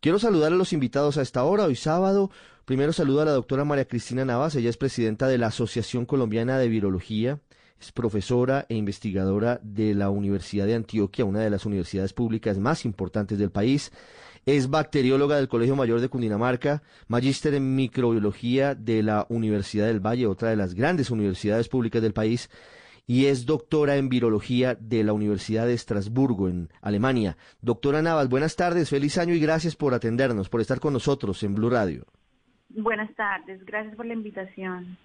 Quiero saludar a los invitados a esta hora, hoy sábado. Primero saludo a la doctora María Cristina Navas. Ella es presidenta de la Asociación Colombiana de Virología. Es profesora e investigadora de la Universidad de Antioquia, una de las universidades públicas más importantes del país. Es bacterióloga del Colegio Mayor de Cundinamarca, magíster en microbiología de la Universidad del Valle, otra de las grandes universidades públicas del país, y es doctora en virología de la Universidad de Estrasburgo, en Alemania. Doctora Navas, buenas tardes, feliz año y gracias por atendernos, por estar con nosotros en Blue Radio. Buenas tardes, gracias por la invitación.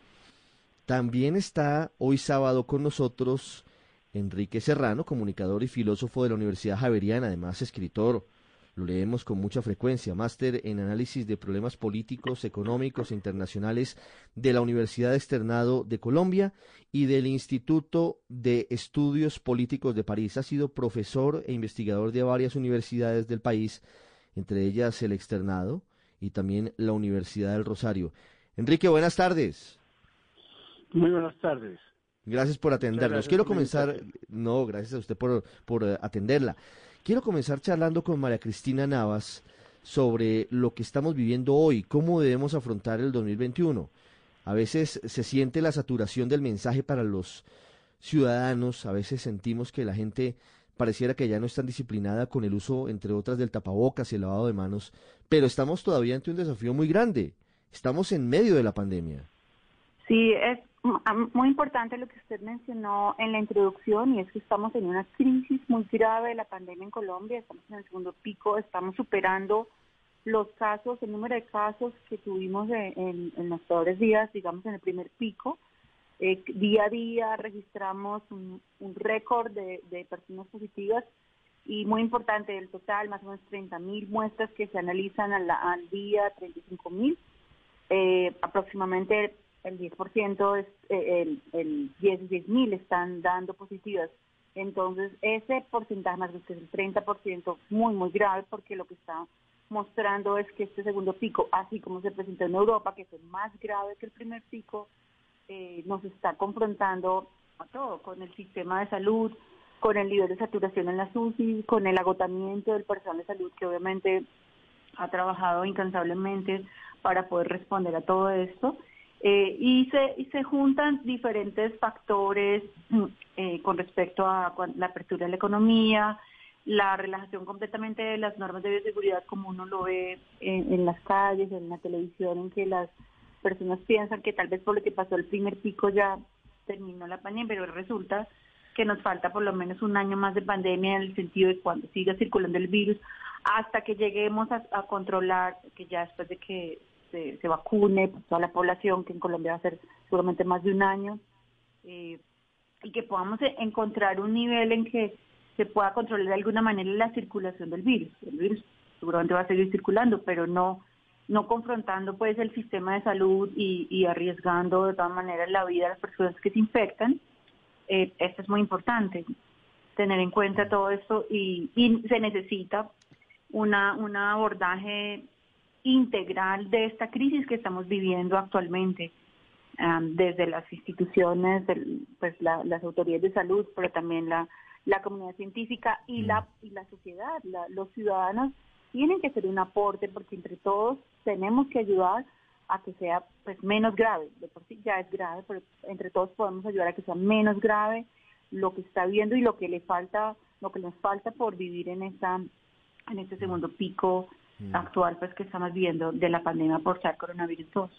También está hoy sábado con nosotros Enrique Serrano, comunicador y filósofo de la Universidad Javeriana, además escritor. Lo leemos con mucha frecuencia, máster en análisis de problemas políticos, económicos e internacionales de la Universidad Externado de Colombia y del Instituto de Estudios Políticos de París. Ha sido profesor e investigador de varias universidades del país, entre ellas el Externado y también la Universidad del Rosario. Enrique, buenas tardes. Muy buenas tardes. Gracias por atendernos. gracias Quiero comenzar, no, gracias a usted por, por atenderla. Quiero comenzar charlando con María Cristina Navas sobre lo que estamos viviendo hoy, cómo debemos afrontar el 2021. A veces se siente la saturación del mensaje para los ciudadanos, a veces sentimos que la gente pareciera que ya no es tan disciplinada con el uso, entre otras, del tapabocas y el lavado de manos, pero estamos todavía ante un desafío muy grande. Estamos en medio de la pandemia. Sí, es muy importante lo que usted mencionó en la introducción y es que estamos en una crisis muy grave de la pandemia en Colombia, estamos en el segundo pico, estamos superando los casos, el número de casos que tuvimos en, los peores días, digamos en el primer pico. Eh, día a día registramos un, récord de, de personas positivas y muy importante del total, más o menos 30 mil muestras que se analizan al, al día, 35 mil. Eh, aproximadamente el 10%, es, eh, el, el 16 mil están dando positivas. Entonces, ese porcentaje más que es el 30%, muy, muy grave, porque lo que está mostrando es que este segundo pico, así como se presentó en Europa, que fue más grave que el primer pico, eh, nos está confrontando a todo, con el sistema de salud, con el nivel de saturación en las UCI, con el agotamiento del personal de salud que obviamente ha trabajado incansablemente para poder responder a todo esto. Eh, y, se, y se juntan diferentes factores eh, con respecto a la apertura de la economía, la relajación completamente de las normas de bioseguridad como uno lo ve en, las calles, en la televisión, en que las personas piensan que tal vez por lo que pasó el primer pico ya terminó la pandemia, pero resulta que nos falta por lo menos un año más de pandemia en el sentido de cuando siga circulando el virus, hasta que lleguemos a controlar, que ya después de que se, vacune toda la población, que en Colombia va a ser seguramente más de un año, eh, y que podamos e- encontrar un nivel en que se pueda controlar de alguna manera la circulación del virus. El virus seguramente va a seguir circulando, pero no no confrontando pues el sistema de salud y, arriesgando de todas maneras la vida de las personas que se infectan. Eh, esto es muy importante, tener en cuenta todo esto y, y se necesita una, un abordaje integral de esta crisis que estamos viviendo actualmente, um, desde las instituciones, del- pues la- las autoridades de salud, pero también la, la comunidad científica y la, y la sociedad, la- los ciudadanos tienen que hacer un aporte porque entre todos tenemos que ayudar a que sea pues menos grave, de por sí ya es grave, pero entre todos podemos ayudar a que sea menos grave lo que está viendo y lo que le falta, lo que nos falta por vivir en esta en este segundo pico actual pues que estamos viendo de la pandemia por SARS coronavirus 2.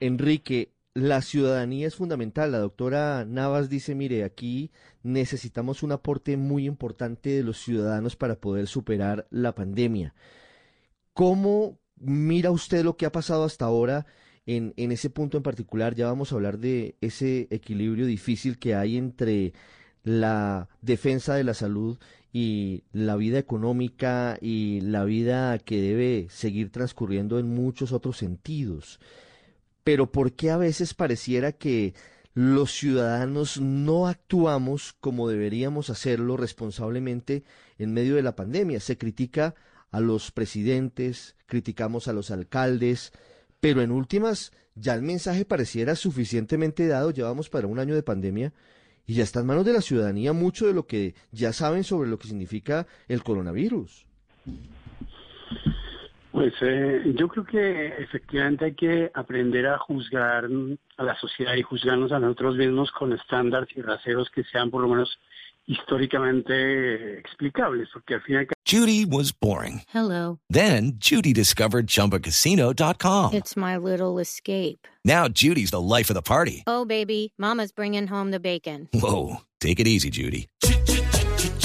Enrique, la ciudadanía es fundamental. La doctora Navas dice, mire, aquí necesitamos un aporte muy importante de los ciudadanos para poder superar la pandemia. ¿Cómo mira usted lo que ha pasado hasta ahora en, en ese punto en particular? Ya vamos a hablar de ese equilibrio difícil que hay entre la defensa de la salud y la vida económica y la vida que debe seguir transcurriendo en muchos otros sentidos. Pero ¿por qué a veces pareciera que los ciudadanos no actuamos como deberíamos hacerlo responsablemente en medio de la pandemia? Se critica a los presidentes, criticamos a los alcaldes, pero en últimas ya el mensaje pareciera suficientemente dado, llevamos para un año de pandemia y ya está en manos de la ciudadanía mucho de lo que ya saben sobre lo que significa el coronavirus. Pues eh, yo creo que efectivamente hay que aprender a juzgar a la sociedad y juzgarnos a nosotros mismos con estándares y raseros que sean por lo menos históricamente explicables, porque al final... Judy was boring. Hello. Then Judy discovered ChumbaCasino.com. It's my little escape. Now Judy's the life of the party. Oh, baby, mama's bringing home the bacon. Whoa, take it easy, Judy.